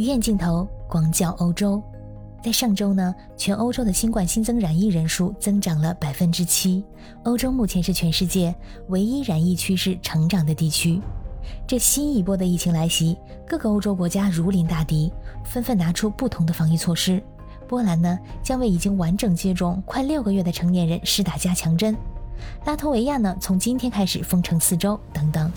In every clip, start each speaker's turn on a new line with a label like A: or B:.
A: 鱼眼镜头广角欧洲，在上周呢，全欧洲的新冠新增染疫人数增长了百分之七。欧洲目前是全世界唯一染疫趋势成长的地区。这新一波的疫情来袭，各个欧洲国家如临大敌，纷纷拿出不同的防疫措施。波兰呢，将为已经完整接种快六个月的成年人施打加强针；拉脱维亚呢，从今天开始封城四周，等等。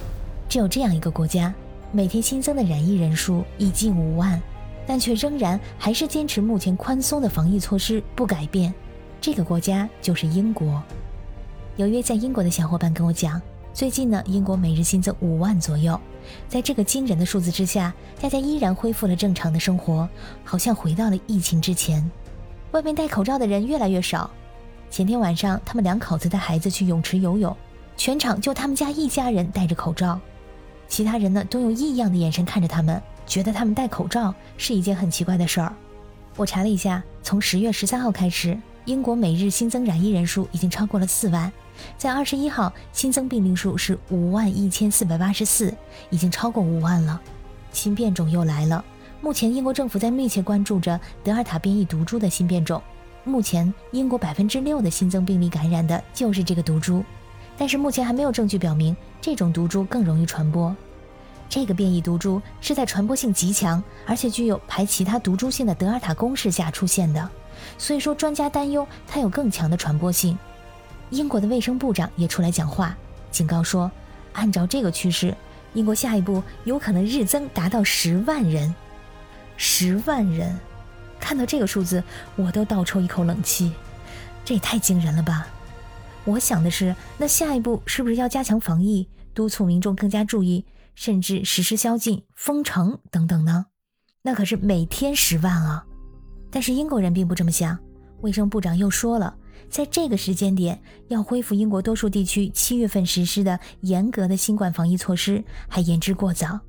A: 只有这样一个国家。每天新增的染疫人数已近五万，但却仍然还是坚持目前宽松的防疫措施不改变。这个国家就是英国。有约在英国的小伙伴跟我讲，最近呢，英国每日新增五万左右。在这个惊人的数字之下，大家依然恢复了正常的生活，好像回到了疫情之前。外面戴口罩的人越来越少。前天晚上，他们两口子带孩子去泳池游泳，全场就他们家一家人戴着口罩。其他人呢，都用异样的眼神看着他们，觉得他们戴口罩是一件很奇怪的事儿。我查了一下，从十月十三号开始，英国每日新增染疫人数已经超过了四万，在二十一号新增病例数是五万一千四百八十四，已经超过五万了。新变种又来了，目前英国政府在密切关注着德尔塔变异毒株的新变种。目前英国百分之六的新增病例感染的就是这个毒株。但是目前还没有证据表明这种毒株更容易传播。这个变异毒株是在传播性极强，而且具有排其他毒株性的德尔塔公式下出现的，所以说专家担忧它有更强的传播性。英国的卫生部长也出来讲话，警告说，按照这个趋势，英国下一步有可能日增达到十万人。十万人，看到这个数字，我都倒抽一口冷气，这也太惊人了吧！我想的是，那下一步是不是要加强防疫，督促民众更加注意，甚至实施宵禁、封城等等呢？那可是每天十万啊！但是英国人并不这么想，卫生部长又说了，在这个时间点要恢复英国多数地区七月份实施的严格的新冠防疫措施，还言之过早。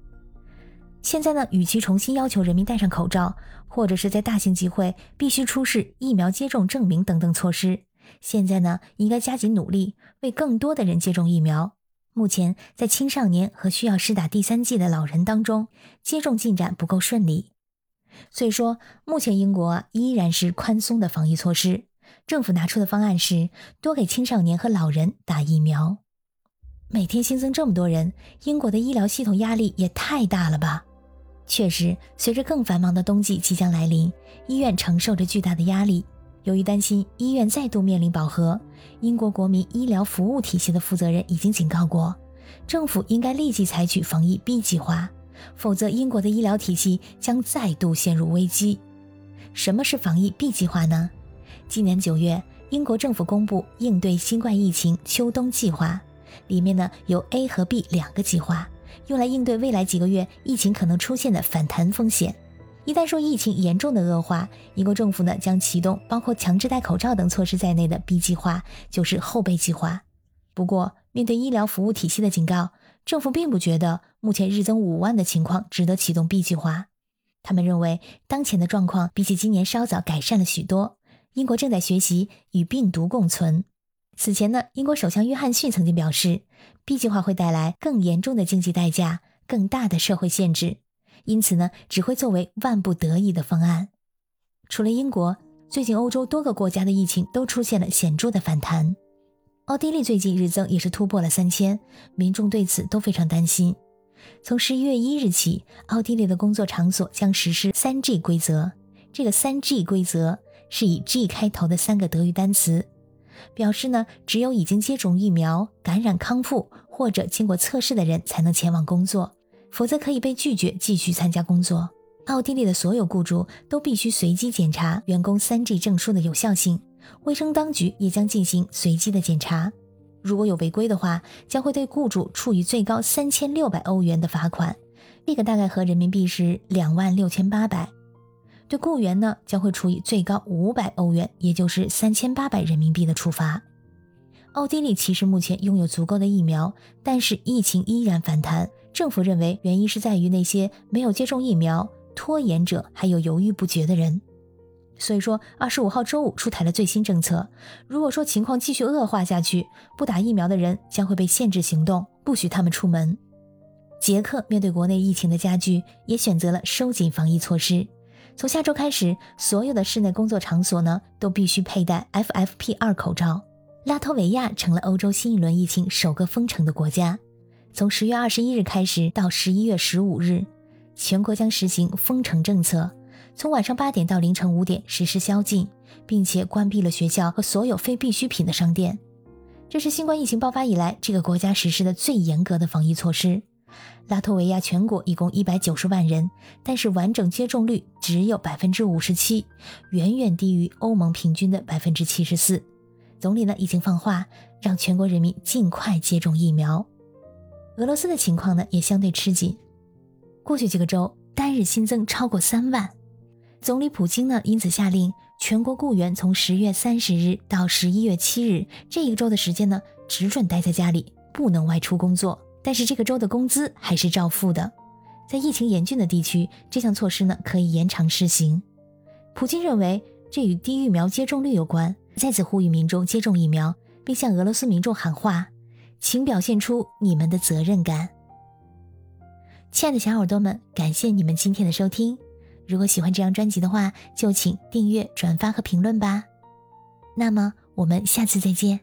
A: 现在呢，与其重新要求人民戴上口罩，或者是在大型集会必须出示疫苗接种证明等等措施。现在呢，应该加紧努力，为更多的人接种疫苗。目前，在青少年和需要施打第三剂的老人当中，接种进展不够顺利。所以说，目前英国依然是宽松的防疫措施。政府拿出的方案是多给青少年和老人打疫苗。每天新增这么多人，英国的医疗系统压力也太大了吧？确实，随着更繁忙的冬季即将来临，医院承受着巨大的压力。由于担心医院再度面临饱和，英国国民医疗服务体系的负责人已经警告过，政府应该立即采取防疫 B 计划，否则英国的医疗体系将再度陷入危机。什么是防疫 B 计划呢？今年九月，英国政府公布应对新冠疫情秋冬计划，里面呢有 A 和 B 两个计划，用来应对未来几个月疫情可能出现的反弹风险。一旦说疫情严重的恶化，英国政府呢将启动包括强制戴口罩等措施在内的 B 计划，就是后备计划。不过，面对医疗服务体系的警告，政府并不觉得目前日增五万的情况值得启动 B 计划。他们认为，当前的状况比起今年稍早改善了许多。英国正在学习与病毒共存。此前呢，英国首相约翰逊曾经表示，B 计划会带来更严重的经济代价、更大的社会限制。因此呢，只会作为万不得已的方案。除了英国，最近欧洲多个国家的疫情都出现了显著的反弹。奥地利最近日增也是突破了三千，民众对此都非常担心。从十一月一日起，奥地利的工作场所将实施三 G 规则。这个三 G 规则是以 G 开头的三个德语单词，表示呢，只有已经接种疫苗、感染康复或者经过测试的人才能前往工作。否则可以被拒绝继续参加工作。奥地利的所有雇主都必须随机检查员工 3G 证书的有效性，卫生当局也将进行随机的检查。如果有违规的话，将会对雇主处以最高三千六百欧元的罚款，这个大概合人民币是两万六千八百。对雇员呢，将会处以最高五百欧元，也就是三千八百人民币的处罚。奥地利其实目前拥有足够的疫苗，但是疫情依然反弹。政府认为原因是在于那些没有接种疫苗、拖延者，还有犹豫不决的人。所以说，二十五号周五出台了最新政策。如果说情况继续恶化下去，不打疫苗的人将会被限制行动，不许他们出门。捷克面对国内疫情的加剧，也选择了收紧防疫措施。从下周开始，所有的室内工作场所呢都必须佩戴 FFP2 口罩。拉脱维亚成了欧洲新一轮疫情首个封城的国家。从十月二十一日开始到十一月十五日，全国将实行封城政策，从晚上八点到凌晨五点实施宵禁，并且关闭了学校和所有非必需品的商店。这是新冠疫情爆发以来这个国家实施的最严格的防疫措施。拉脱维亚全国一共一百九十万人，但是完整接种率只有百分之五十七，远远低于欧盟平均的百分之七十四。总理呢已经放话，让全国人民尽快接种疫苗。俄罗斯的情况呢也相对吃紧，过去几个周单日新增超过三万。总理普京呢因此下令，全国雇员从十月三十日到十一月七日这一个周的时间呢，只准待在家里，不能外出工作。但是这个周的工资还是照付的。在疫情严峻的地区，这项措施呢可以延长试行。普京认为这与低疫苗接种率有关，再次呼吁民众接种疫苗，并向俄罗斯民众喊话：“请表现出你们的责任感。”亲爱的小耳朵们，感谢你们今天的收听。如果喜欢这张专辑的话，就请订阅、转发和评论吧。那么我们下次再见。